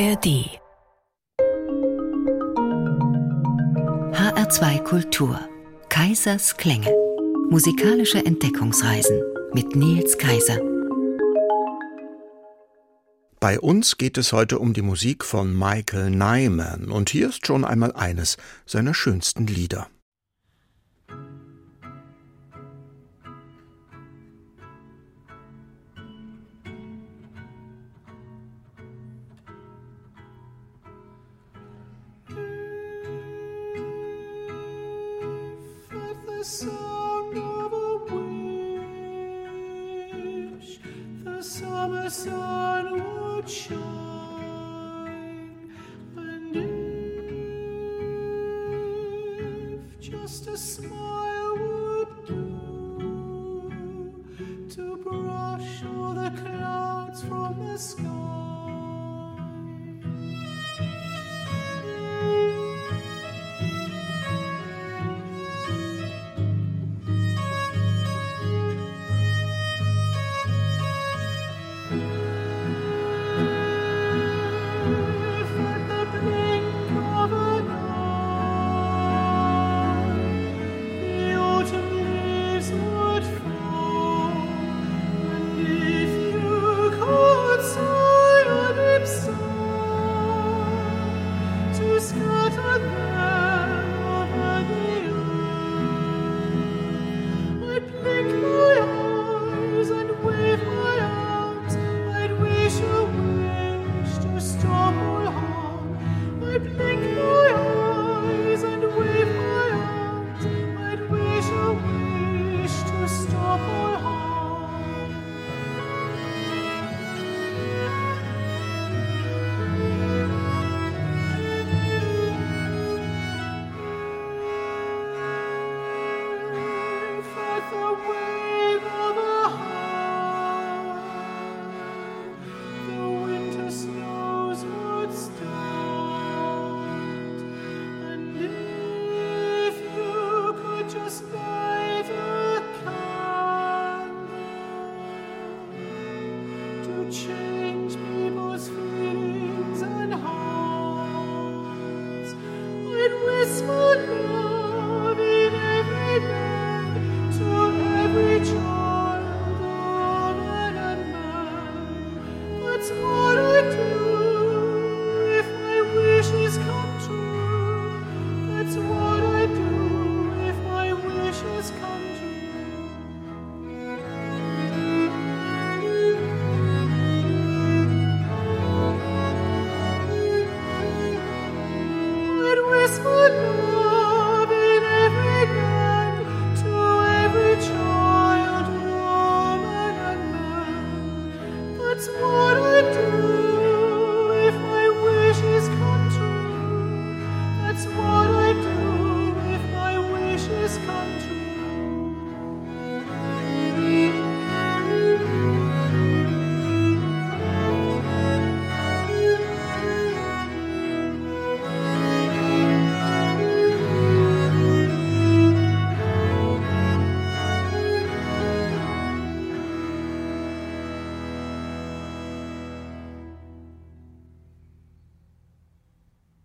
ARD HR2 Kultur. Kaisers Klänge. Musikalische Entdeckungsreisen mit Nils Kaiser. Bei uns geht es heute um die Musik von Michael Nyman. Und hier ist schon einmal eines seiner schönsten Lieder.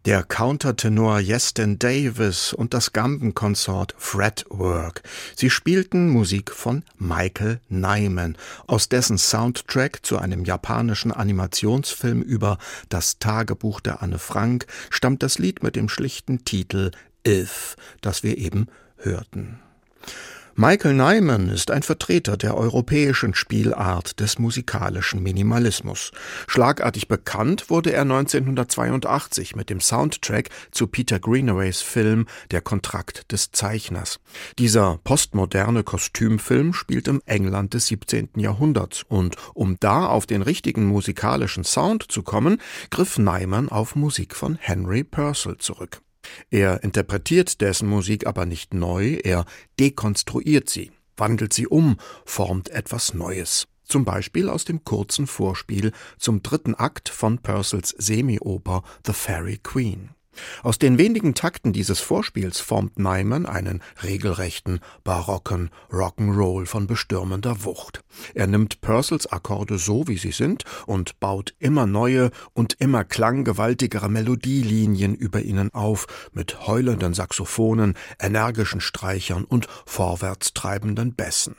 Der Countertenor Yeston Davis und das Gambenkonsort Fretwork. Sie spielten Musik von Michael Nyman, aus dessen Soundtrack zu einem japanischen Animationsfilm über das Tagebuch der Anne Frank stammt das Lied mit dem schlichten Titel If, das wir eben hörten. Michael Nyman ist ein Vertreter der europäischen Spielart des musikalischen Minimalismus. Schlagartig bekannt wurde er 1982 mit dem Soundtrack zu Peter Greenaways Film Der Kontrakt des Zeichners. Dieser postmoderne Kostümfilm spielt im England des 17. Jahrhunderts und um da auf den richtigen musikalischen Sound zu kommen, griff Nyman auf Musik von Henry Purcell zurück. Er interpretiert dessen Musik aber nicht neu, er dekonstruiert sie, wandelt sie um, formt etwas Neues. Zum Beispiel aus dem kurzen Vorspiel zum dritten Akt von Purcells Semioper The Fairy Queen. Aus den wenigen Takten dieses Vorspiels formt Nyman einen regelrechten, barocken Rock'n'Roll von bestürmender Wucht. Er nimmt Purcells Akkorde so, wie sie sind, und baut immer neue und immer klanggewaltigere Melodielinien über ihnen auf, mit heulenden Saxophonen, energischen Streichern und vorwärtstreibenden Bässen.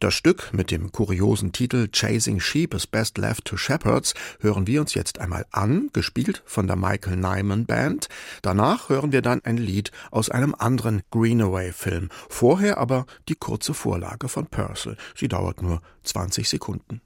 Das Stück mit dem kuriosen Titel Chasing Sheep is Best Left to Shepherds hören wir uns jetzt einmal an, gespielt von der Michael Nyman Band. Danach hören wir dann ein Lied aus einem anderen Greenaway-Film. Vorher aber die kurze Vorlage von Purcell. Sie dauert nur 20 Sekunden.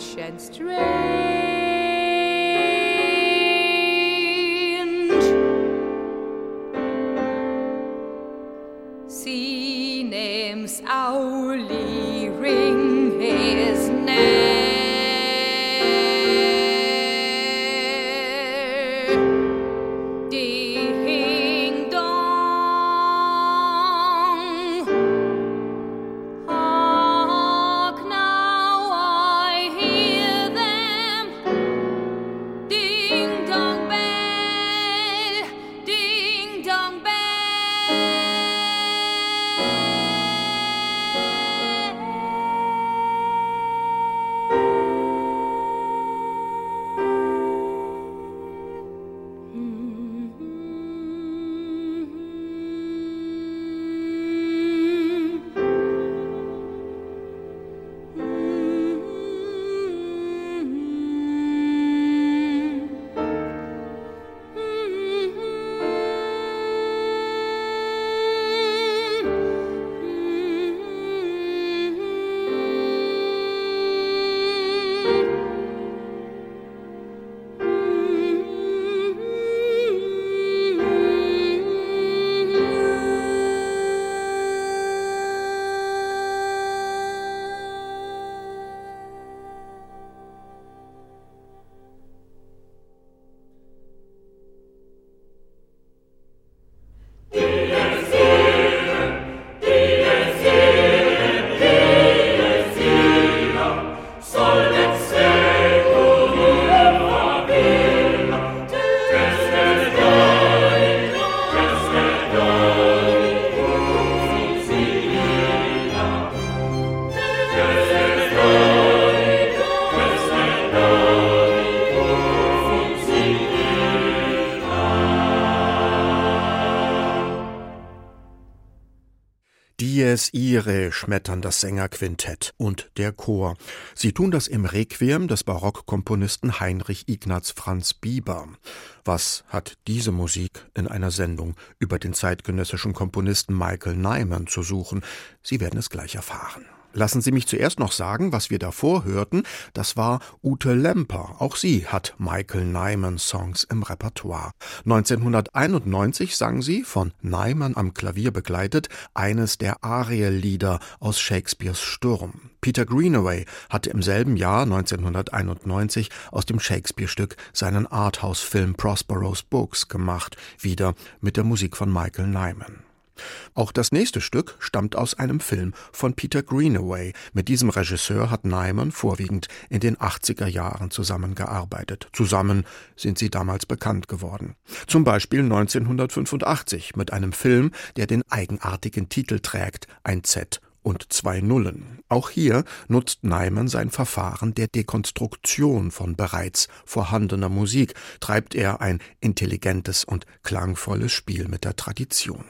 And straight. Dies Irae schmettern das Sängerquintett und der Chor. Sie tun das im Requiem des Barockkomponisten Heinrich Ignaz Franz Bieber. Was hat diese Musik in einer Sendung über den zeitgenössischen Komponisten Michael Nyman zu suchen? Sie werden es gleich erfahren. Lassen Sie mich zuerst noch sagen, was wir davor hörten, das war Ute Lemper. Auch sie hat Michael Nyman Songs im Repertoire. 1991 sang sie, von Nyman am Klavier begleitet, eines der Ariel-Lieder aus Shakespeares Sturm. Peter Greenaway hatte im selben Jahr 1991 aus dem Shakespeare-Stück seinen Arthouse-Film Prospero's Books gemacht, wieder mit der Musik von Michael Nyman. Auch das nächste Stück stammt aus einem Film von Peter Greenaway. Mit diesem Regisseur hat Nyman vorwiegend in den 80er Jahren zusammengearbeitet. Zusammen sind sie damals bekannt geworden. Zum Beispiel 1985 mit einem Film, der den eigenartigen Titel trägt, ein Z und zwei Nullen. Auch hier nutzt Nyman sein Verfahren der Dekonstruktion von bereits vorhandener Musik, treibt er ein intelligentes und klangvolles Spiel mit der Tradition.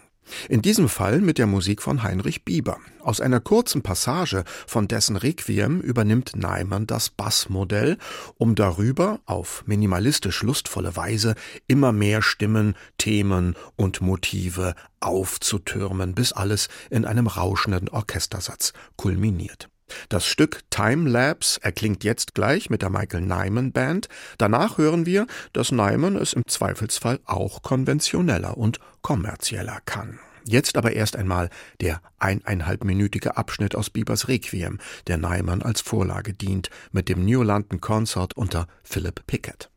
In diesem Fall mit der Musik von Heinrich Bieber. Aus einer kurzen Passage von dessen Requiem übernimmt Neimann das Bassmodell, um darüber auf minimalistisch lustvolle Weise immer mehr Stimmen, Themen und Motive aufzutürmen, bis alles in einem rauschenden Orchestersatz kulminiert. Das Stück Time Lapse erklingt jetzt gleich mit der Michael Nyman Band. Danach hören wir, dass Nyman es im Zweifelsfall auch konventioneller und kommerzieller kann. Jetzt aber erst einmal der eineinhalbminütige Abschnitt aus Biebers Requiem, der Nyman als Vorlage dient, mit dem New London Consort unter Philip Pickett.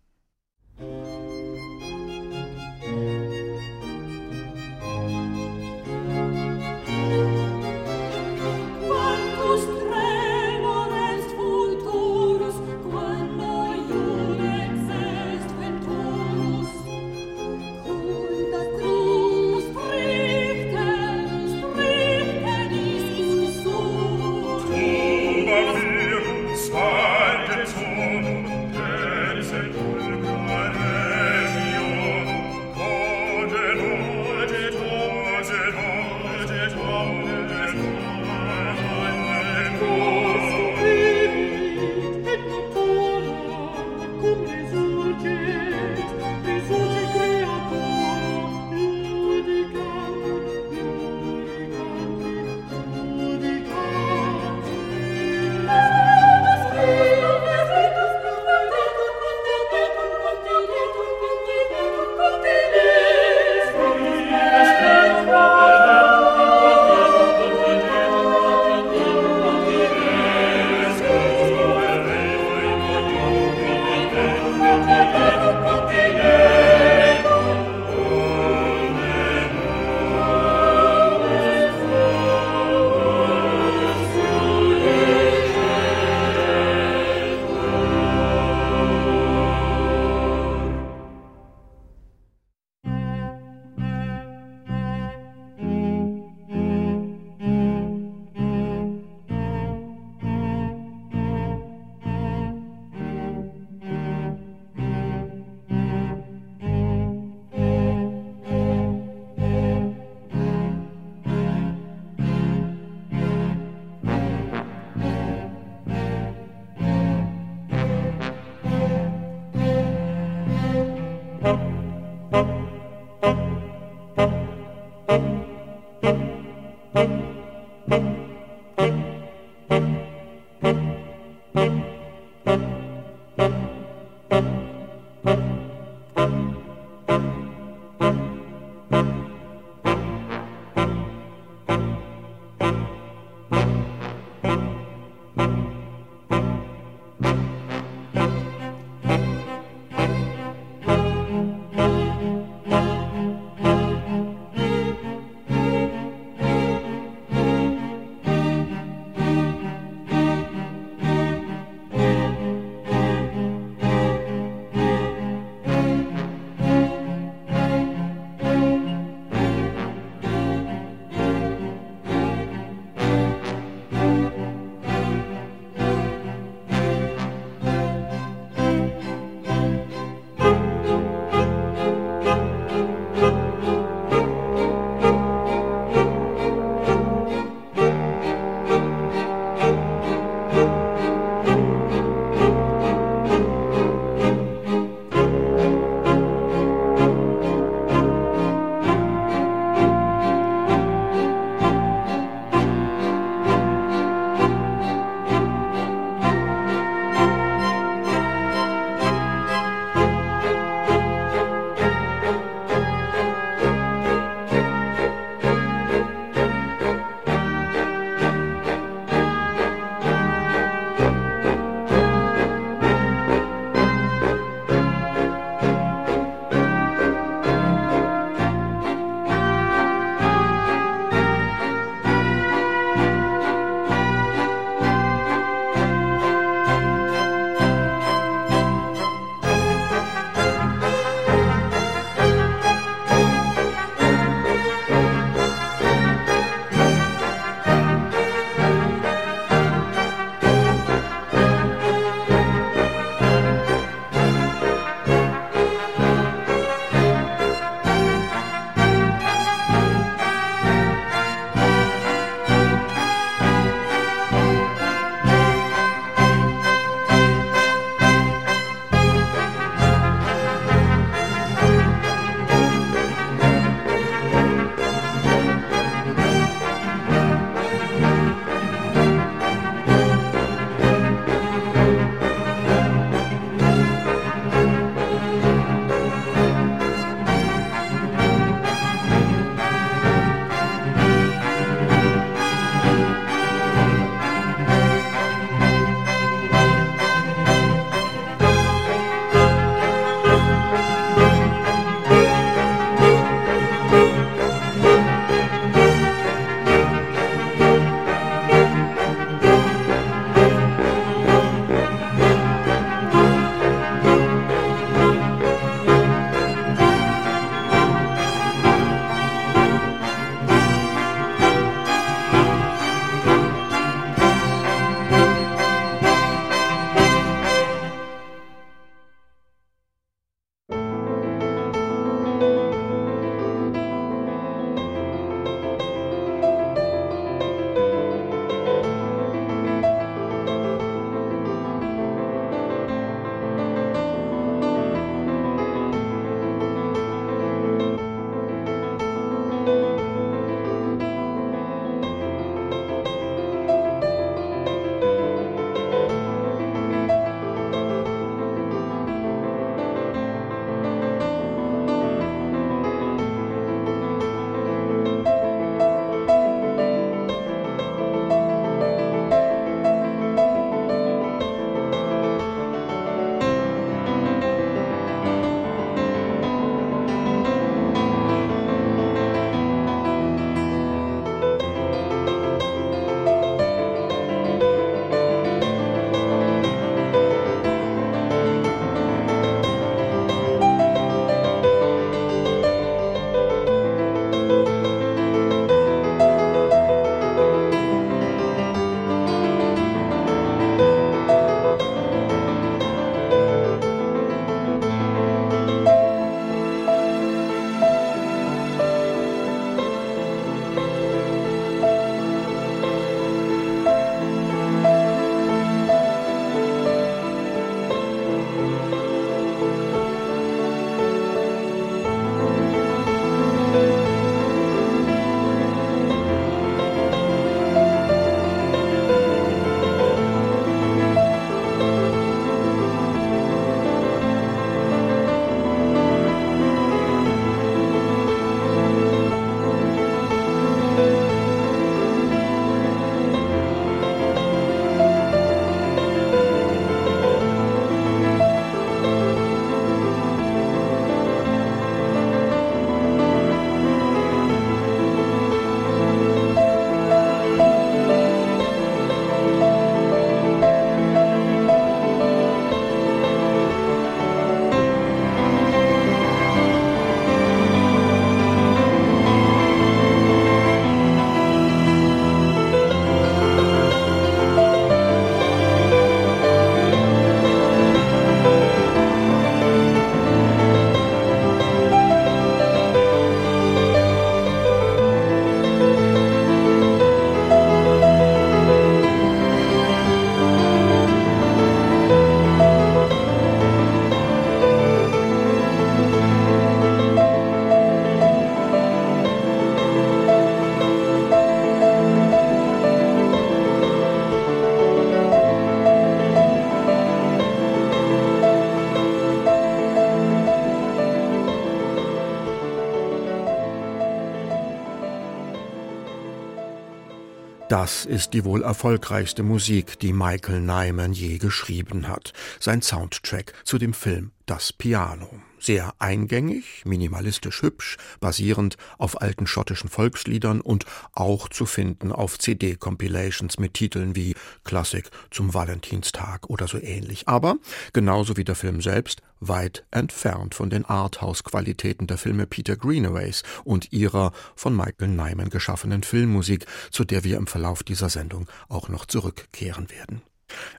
Das ist die wohl erfolgreichste Musik, die Michael Nyman je geschrieben hat. Sein Soundtrack zu dem Film Das Piano sehr eingängig, minimalistisch hübsch, basierend auf alten schottischen Volksliedern und auch zu finden auf CD-Compilations mit Titeln wie Klassik zum Valentinstag oder so ähnlich. Aber, genauso wie der Film selbst, weit entfernt von den Arthouse-Qualitäten der Filme Peter Greenaways und ihrer von Michael Nyman geschaffenen Filmmusik, zu der wir im Verlauf dieser Sendung auch noch zurückkehren werden.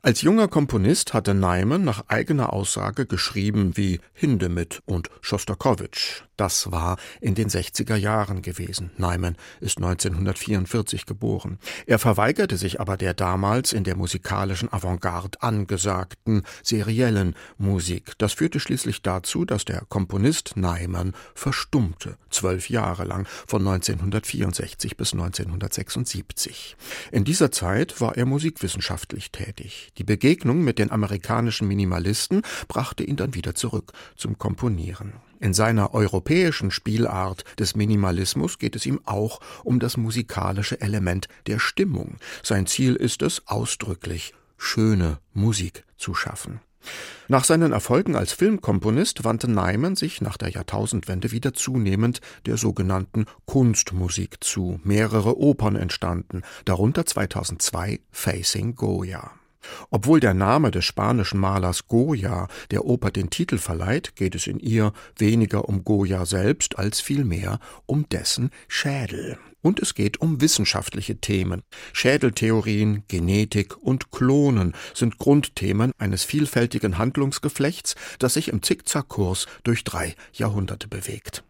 Als junger Komponist hatte Neiman nach eigener Aussage geschrieben wie Hindemith und Schostakowitsch. Das war in den 60er Jahren gewesen. Neiman ist 1944 geboren. Er verweigerte sich aber der damals in der musikalischen Avantgarde angesagten seriellen Musik. Das führte schließlich dazu, dass der Komponist Neiman verstummte, zwölf Jahre lang, von 1964 bis 1976. In dieser Zeit war er musikwissenschaftlich tätig. Die Begegnung mit den amerikanischen Minimalisten brachte ihn dann wieder zurück zum Komponieren. In seiner europäischen Spielart des Minimalismus geht es ihm auch um das musikalische Element der Stimmung. Sein Ziel ist es, ausdrücklich schöne Musik zu schaffen. Nach seinen Erfolgen als Filmkomponist wandte Nyman sich nach der Jahrtausendwende wieder zunehmend der sogenannten Kunstmusik zu. Mehrere Opern entstanden, darunter 2002 Facing Goya. Obwohl der Name des spanischen Malers Goya der Oper den Titel verleiht, geht es in ihr weniger um Goya selbst als vielmehr um dessen Schädel. Und es geht um wissenschaftliche Themen. Schädeltheorien, Genetik und Klonen sind Grundthemen eines vielfältigen Handlungsgeflechts, das sich im Zickzackkurs durch drei Jahrhunderte bewegt.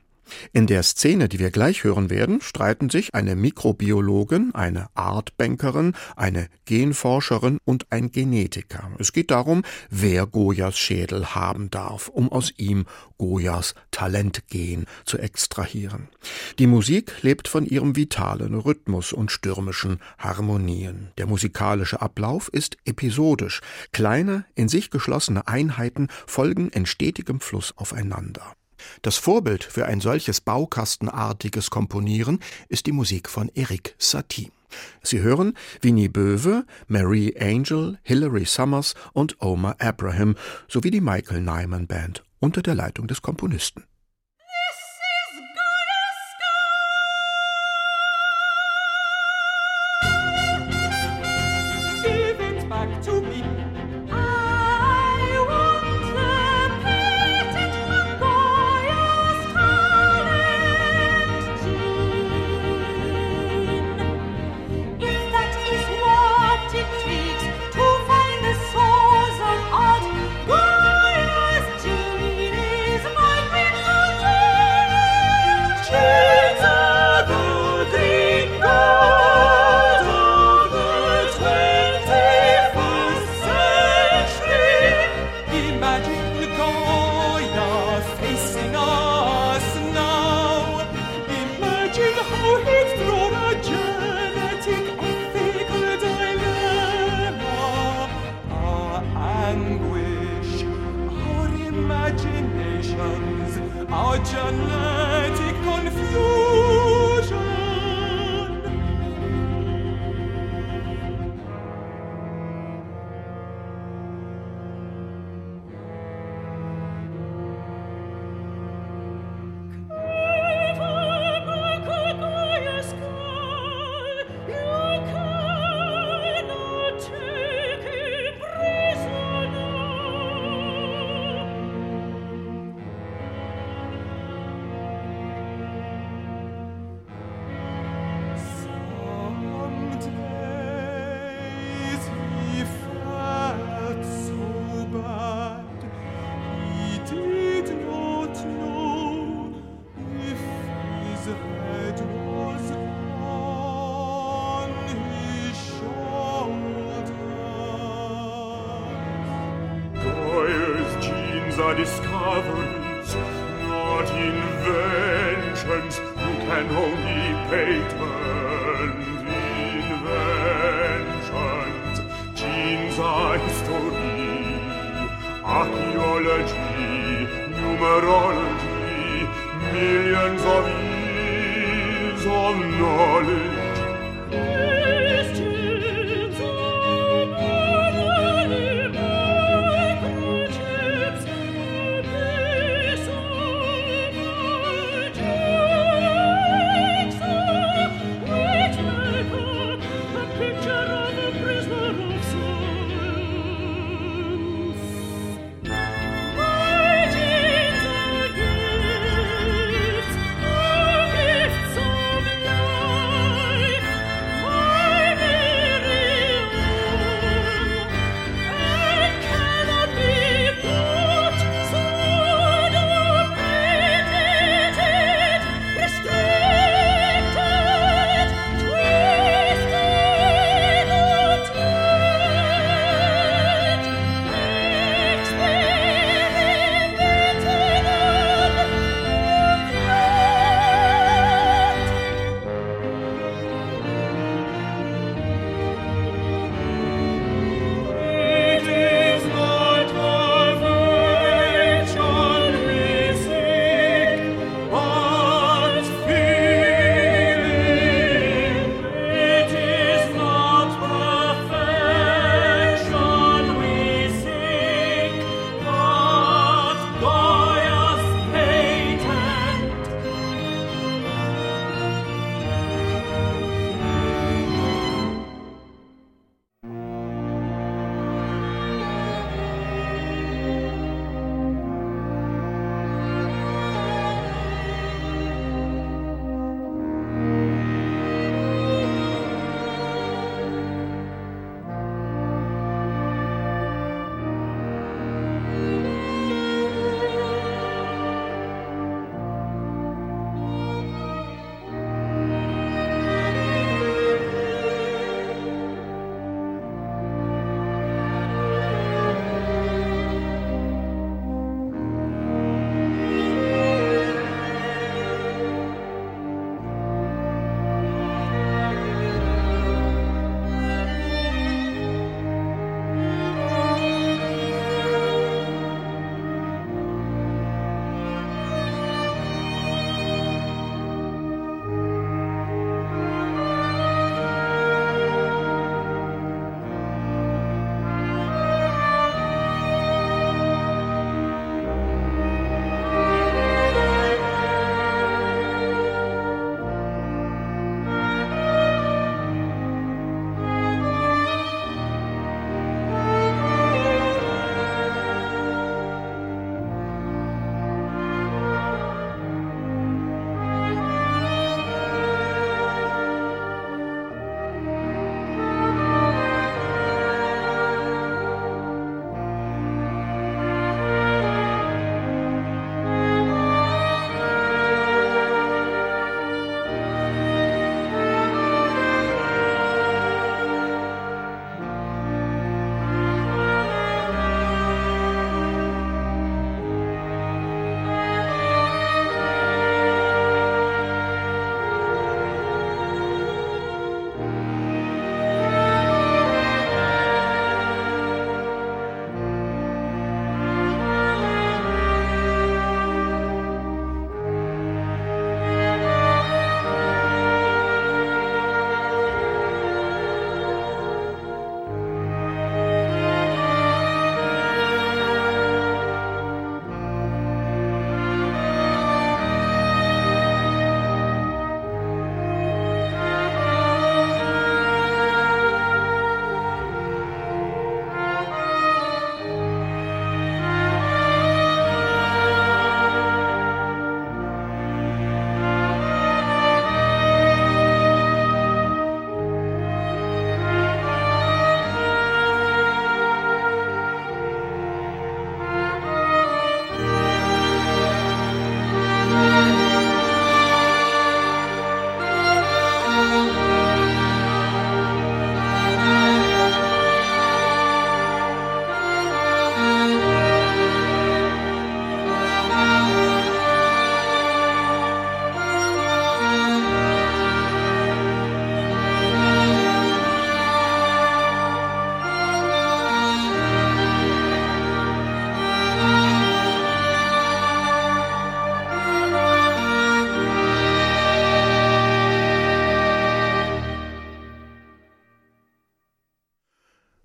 In der Szene, die wir gleich hören werden, streiten sich eine Mikrobiologin, eine Artbankerin, eine Genforscherin und ein Genetiker. Es geht darum, wer Goyas Schädel haben darf, um aus ihm Goyas Talentgen zu extrahieren. Die Musik lebt von ihrem vitalen Rhythmus und stürmischen Harmonien. Der musikalische Ablauf ist episodisch. Kleine, in sich geschlossene Einheiten folgen in stetigem Fluss aufeinander. Das Vorbild für ein solches baukastenartiges Komponieren ist die Musik von Eric Satie. Sie hören Winnie Böwe, Marie Angel, Hilary Summers und Omar Abraham sowie die Michael Nyman Band unter der Leitung des Komponisten.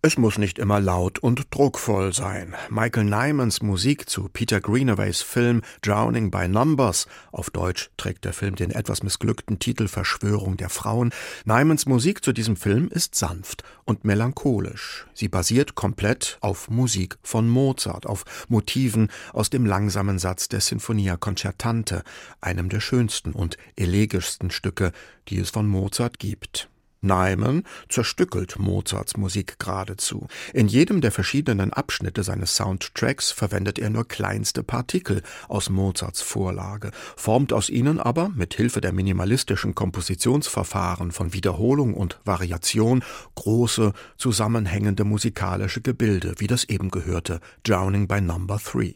Es muss nicht immer laut und druckvoll sein. Michael Nymans Musik zu Peter Greenaways Film Drowning by Numbers, auf Deutsch trägt der Film den etwas missglückten Titel Verschwörung der Frauen. Nymans Musik zu diesem Film ist sanft und melancholisch. Sie basiert komplett auf Musik von Mozart, auf Motiven aus dem langsamen Satz der Sinfonia Concertante, einem der schönsten und elegischsten Stücke, die es von Mozart gibt. Nyman zerstückelt Mozarts Musik geradezu. In jedem der verschiedenen Abschnitte seines Soundtracks verwendet er nur kleinste Partikel aus Mozarts Vorlage, formt aus ihnen aber mit Hilfe der minimalistischen Kompositionsverfahren von Wiederholung und Variation große, zusammenhängende musikalische Gebilde, wie das eben gehörte Drowning by Number Three.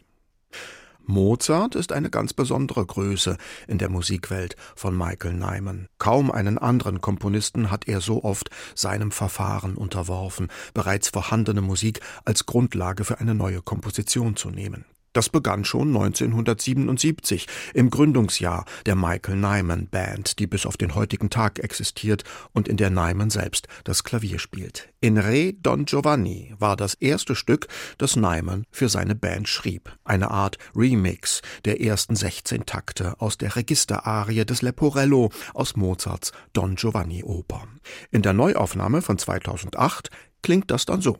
Mozart ist eine ganz besondere Größe in der Musikwelt von Michael Nyman. Kaum einen anderen Komponisten hat er so oft seinem Verfahren unterworfen, bereits vorhandene Musik als Grundlage für eine neue Komposition zu nehmen. Das begann schon 1977, im Gründungsjahr der Michael Nyman Band, die bis auf den heutigen Tag existiert und in der Nyman selbst das Klavier spielt. In Re Don Giovanni war das erste Stück, das Nyman für seine Band schrieb. Eine Art Remix der ersten 16 Takte aus der Registerarie des Leporello aus Mozarts Don Giovanni Oper. In der Neuaufnahme von 2008 klingt das dann so.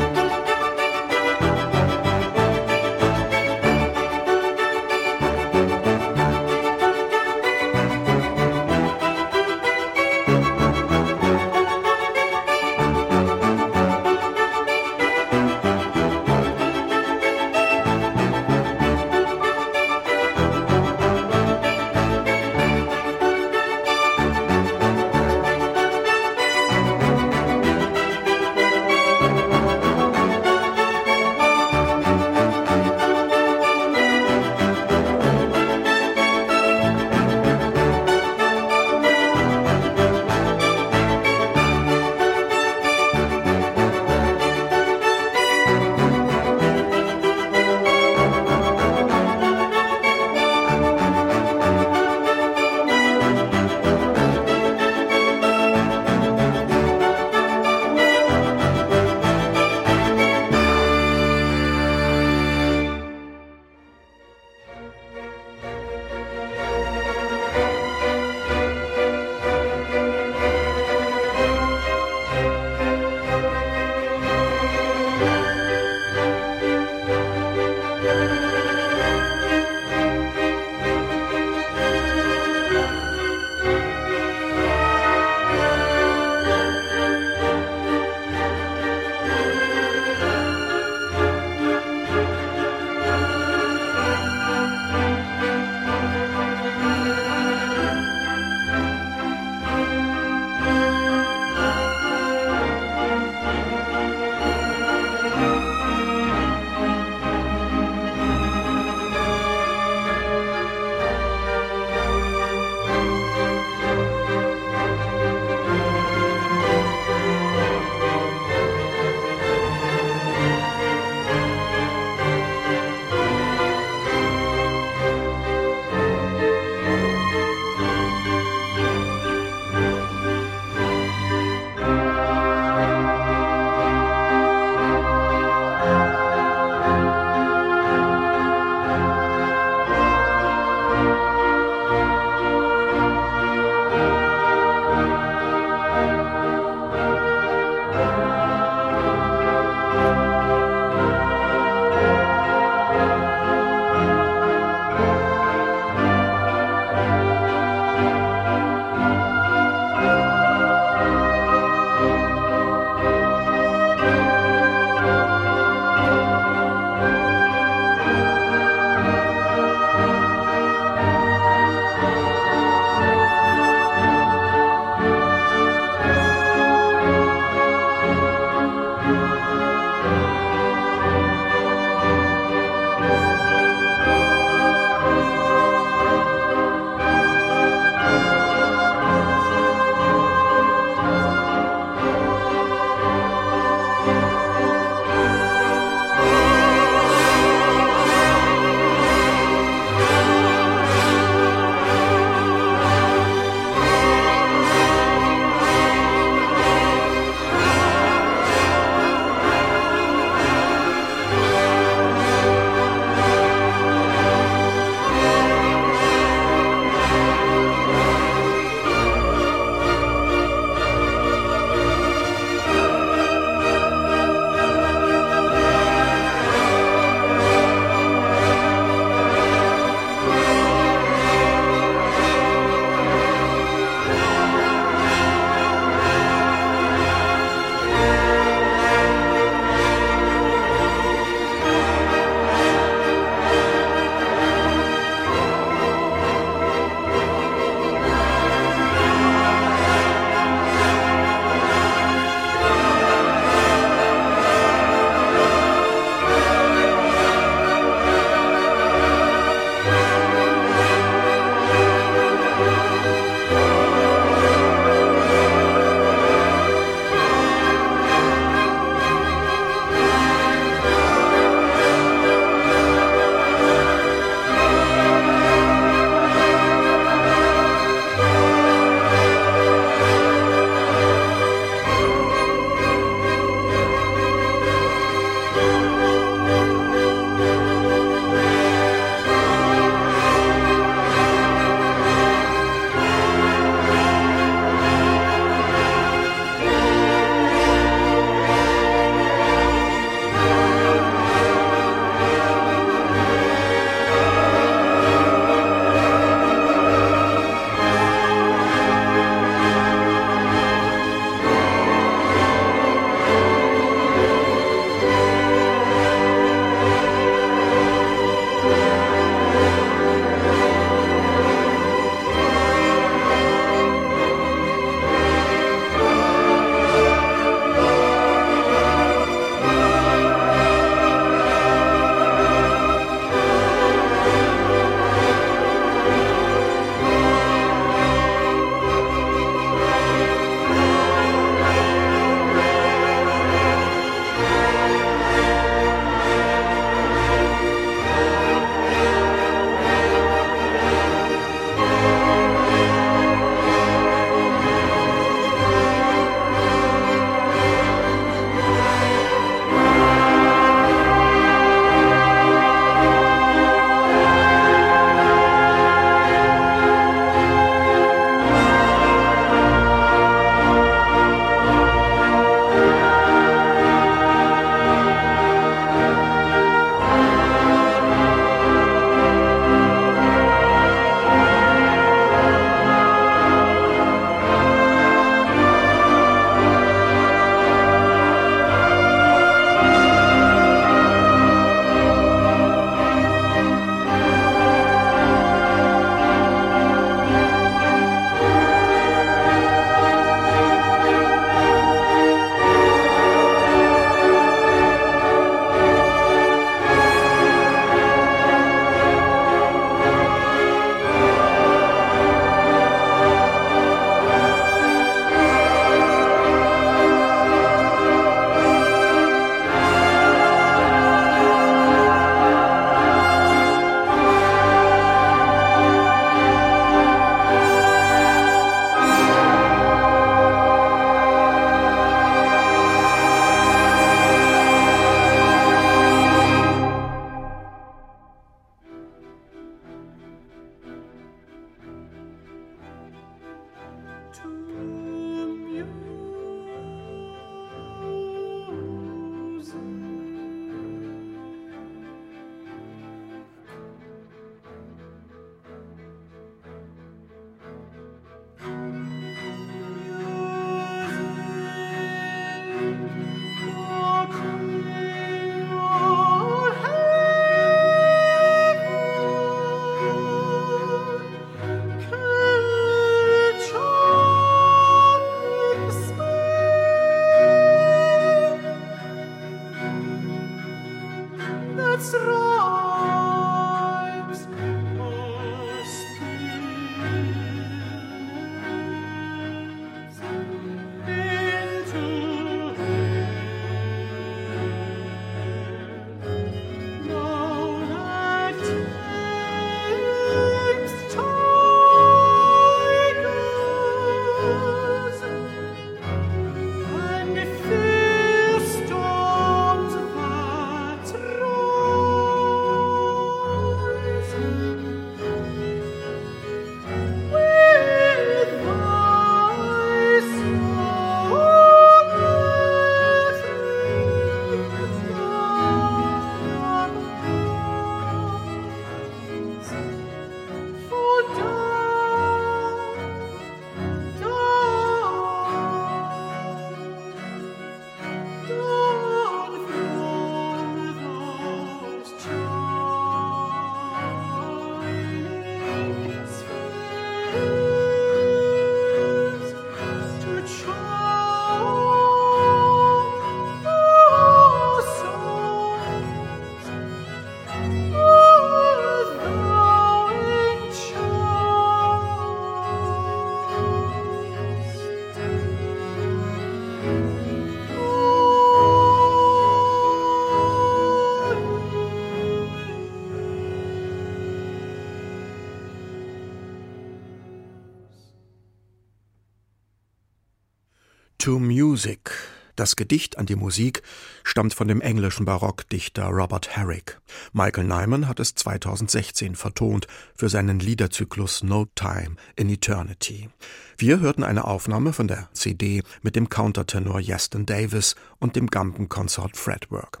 To Music. Das Gedicht an die Musik stammt von dem englischen Barockdichter Robert Herrick. Michael Nyman hat es 2016 vertont für seinen Liederzyklus No Time in Eternity. Wir hörten eine Aufnahme von der CD mit dem Countertenor Yeston Davis und dem Gambenkonsort Fretwork.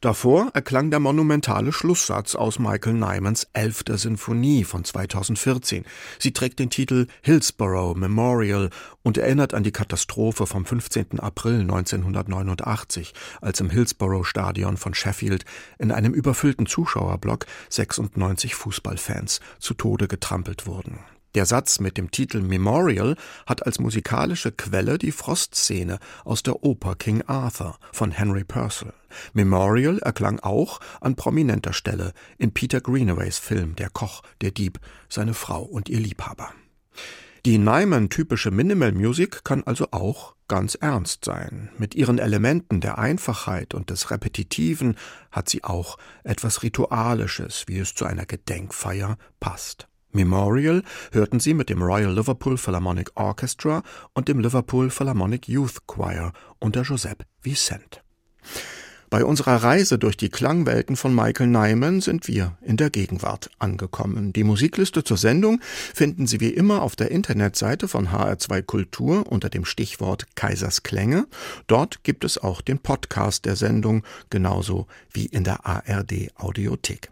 Davor erklang der monumentale Schlusssatz aus Michael Nymans Elfter Sinfonie von 2014. Sie trägt den Titel Hillsborough Memorial und erinnert an die Katastrophe vom 15. April 1989, als im Hillsborough Stadion von Sheffield in einem überfüllten Zuschauerblock 96 Fußballfans zu Tode getrampelt wurden. Der Satz mit dem Titel Memorial hat als musikalische Quelle die Frostszene aus der Oper King Arthur von Henry Purcell. Memorial erklang auch an prominenter Stelle in Peter Greenaways Film Der Koch, der Dieb, seine Frau und ihr Liebhaber. Die Nyman-typische Minimal Music kann also auch ganz ernst sein. Mit ihren Elementen der Einfachheit und des Repetitiven hat sie auch etwas Ritualisches, wie es zu einer Gedenkfeier passt. Memorial hörten Sie mit dem Royal Liverpool Philharmonic Orchestra und dem Liverpool Philharmonic Youth Choir unter Joseph Vicent. Bei unserer Reise durch die Klangwelten von Michael Nyman sind wir in der Gegenwart angekommen. Die Musikliste zur Sendung finden Sie wie immer auf der Internetseite von HR2 Kultur unter dem Stichwort Kaisers Klänge. Dort gibt es auch den Podcast der Sendung, genauso wie in der ARD Audiothek.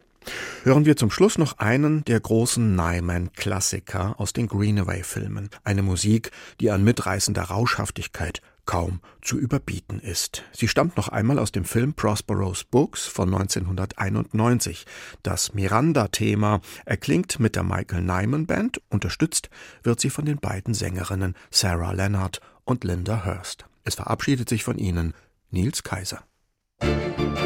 Hören wir zum Schluss noch einen der großen Nyman-Klassiker aus den Greenaway-Filmen. Eine Musik, die an mitreißender Rauschhaftigkeit kaum zu überbieten ist. Sie stammt noch einmal aus dem Film Prospero's Books von 1991. Das Miranda-Thema erklingt mit der Michael Nyman Band, unterstützt wird sie von den beiden Sängerinnen Sarah Leonard und Linda Hurst. Es verabschiedet sich von Ihnen Nils Kaiser. Mehr